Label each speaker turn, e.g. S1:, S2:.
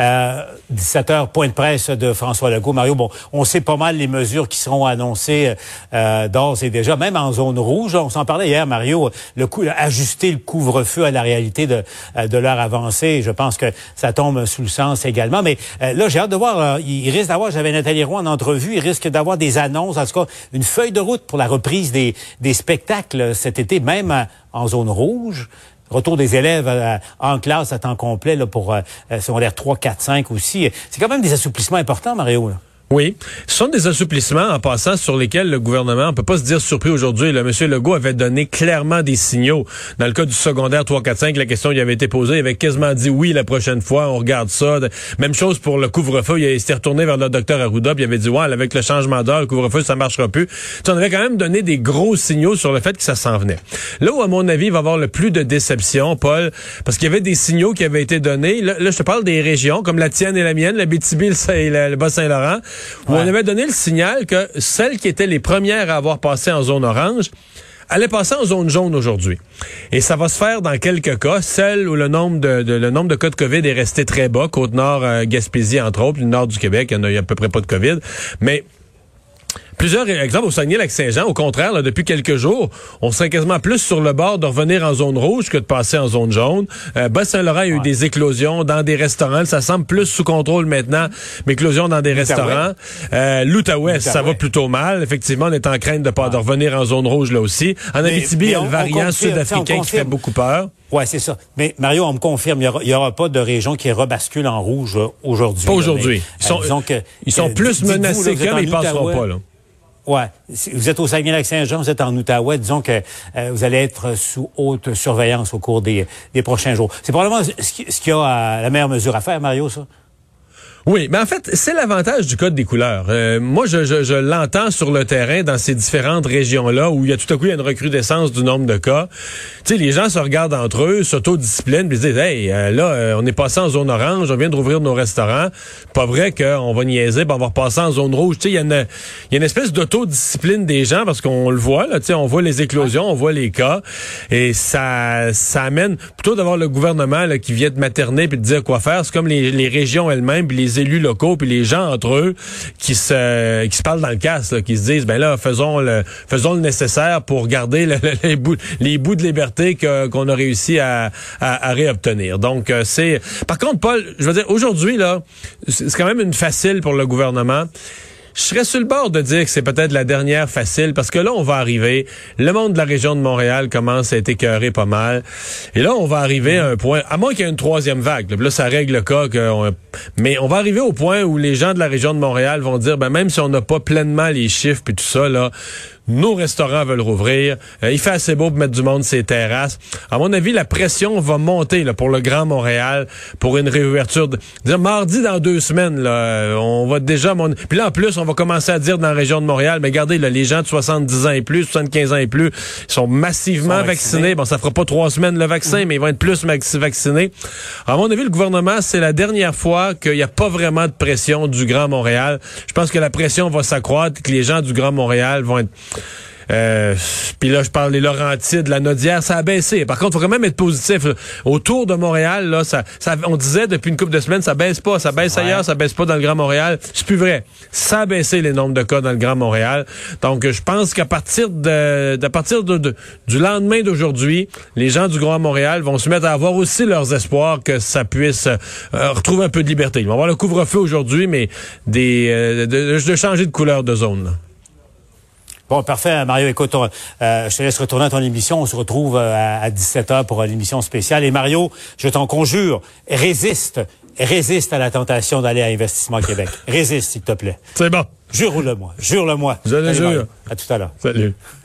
S1: Euh, 17 heures, point de presse de François Legault. Mario, bon, on sait pas mal les mesures qui seront annoncées euh, d'ores et déjà, même en zone rouge. On s'en parlait hier, Mario, le coup, ajuster le couvre-feu à la réalité de, euh, de l'heure avancée. Je pense que ça tombe sous le sens également. Mais euh, là, j'ai hâte de voir. Euh, il risque d'avoir, j'avais Nathalie Roy en entrevue, il risque d'avoir des annonces, en tout cas une feuille de route pour la reprise des, des spectacles cet été, même en zone rouge retour des élèves euh, en classe à temps complet là, pour euh, euh secondaire 3, 4, 5 aussi. C'est quand même des assouplissements importants, Mario. Là.
S2: Oui, ce sont des assouplissements en passant sur lesquels le gouvernement, on peut pas se dire surpris aujourd'hui. Le monsieur Legault avait donné clairement des signaux. Dans le cas du secondaire 3, 4, 5, la question lui avait été posée, il avait quasiment dit oui la prochaine fois, on regarde ça. Même chose pour le couvre-feu, il s'était retourné vers le docteur Arruda, puis il avait dit ouais, avec le changement d'heure, le couvre-feu ça marchera plus. on avait quand même donné des gros signaux sur le fait que ça s'en venait. Là où à mon avis il va y avoir le plus de déception, Paul, parce qu'il y avait des signaux qui avaient été donnés. Là, je te parle des régions comme la tienne et la mienne, la BTB et le Bas-Saint-Laurent où on avait donné le signal que celles qui étaient les premières à avoir passé en zone orange allaient passer en zone jaune aujourd'hui. Et ça va se faire dans quelques cas, celles où le nombre de, le nombre de cas de COVID est resté très bas, Côte-Nord, euh, Gaspésie entre autres, le nord du Québec, il y, a, à peu près pas de COVID, mais Plusieurs exemples au Saguenay-Lac-Saint-Jean, au contraire, là, depuis quelques jours, on serait quasiment plus sur le bord de revenir en zone rouge que de passer en zone jaune. Euh, Bas-Saint-Laurent a eu des éclosions dans des restaurants. Ça semble plus sous contrôle maintenant, mais éclosions dans des restaurants. Euh, L'Outaouais, ça va plutôt mal. Effectivement, on est en crainte de pas de revenir en zone rouge là aussi. En Abitibi, il y a le variant sud-africain qui fait beaucoup peur.
S1: Ouais, c'est ça. Mais Mario, on me confirme, il n'y aura, pas de région qui rebascule en rouge euh, aujourd'hui.
S2: Pas aujourd'hui. Ils sont, euh, ils sont plus menacés qu'eux, mais ils passeront pas. Là.
S1: Ouais. Vous êtes au Saguenay-Lac-Saint-Jean, vous êtes en Outaouais. Disons que euh, vous allez être sous haute surveillance au cours des, des prochains jours. C'est probablement ce qui, a la meilleure mesure à faire, Mario, ça?
S2: Oui, mais en fait, c'est l'avantage du code des couleurs. Euh, moi, je, l'entends sur le terrain dans ces différentes régions-là où il y a tout à coup une recrudescence du nombre de cas. Tu sais, les gens se regardent entre eux, s'autodisciplinent, puis se disent, hey, euh, là, euh, on est passé en zone orange, on vient de rouvrir nos restaurants. Pas vrai qu'on va niaiser, puis on va en zone rouge. Tu sais, il y a une, espèce d'autodiscipline des gens parce qu'on le voit, là, tu sais, on voit les éclosions, on voit les cas, et ça, ça amène plutôt d'avoir le gouvernement qui vient de materner puis de dire quoi faire. C'est comme les, les régions elles-mêmes, puis élus locaux puis les gens entre eux qui se qui se parlent dans le casse, qui se disent ben là faisons le faisons le nécessaire pour garder les bouts les bouts de liberté qu'on a réussi à, à, réobtenir. Donc euh, c'est par contre Paul, je veux dire aujourd'hui là, c'est quand même une facile pour le gouvernement. Je serais sur le bord de dire que c'est peut-être la dernière facile parce que là, on va arriver. Le monde de la région de Montréal commence à être écœuré pas mal. Et là, on va arriver à un point, à moins qu'il y ait une troisième vague. Là, ça règle le cas. Mais on va arriver au point où les gens de la région de Montréal vont dire, ben, même si on n'a pas pleinement les chiffres et tout ça, là, nos restaurants veulent rouvrir. Euh, il fait assez beau pour mettre du monde sur les terrasses. À mon avis, la pression va monter là, pour le Grand Montréal pour une réouverture. De... Dire, mardi dans deux semaines, là, euh, on va déjà... Mon... Puis là, en plus, on va commencer à dire dans la région de Montréal, mais regardez, là, les gens de 70 ans et plus, 75 ans et plus, sont massivement vaccinés. Bon, ça fera pas trois semaines le vaccin, mais ils vont être plus vaccinés. À mon avis, le gouvernement, c'est la dernière fois qu'il n'y a pas vraiment de pression du Grand Montréal. Je pense que la pression va s'accroître, que les gens du Grand Montréal vont être euh, Puis là, je parle des Laurentides, la Nodière, ça a baissé. Par contre, il faut quand même être positif. Autour de Montréal, là, ça, ça, on disait depuis une couple de semaines, ça baisse pas, ça baisse ailleurs, ça baisse pas dans le Grand Montréal. C'est plus vrai. Ça a baissé les nombres de cas dans le Grand Montréal. Donc, je pense qu'à partir de, partir de, du lendemain d'aujourd'hui, les gens du Grand Montréal vont se mettre à avoir aussi leurs espoirs que ça puisse euh, retrouver un peu de liberté. Ils vont avoir le couvre-feu aujourd'hui, mais des, euh, de, de, changer de couleur de zone.
S1: Bon, parfait, Mario. Écoute, euh, je te laisse retourner à ton émission. On se retrouve euh, à 17h pour l'émission spéciale. Et Mario, je t'en conjure, résiste, résiste à la tentation d'aller à Investissement Québec. résiste, s'il te plaît.
S2: C'est bon.
S1: Jure-le-moi, jure-le-moi.
S2: Je le jure.
S1: À tout à l'heure.
S2: Salut.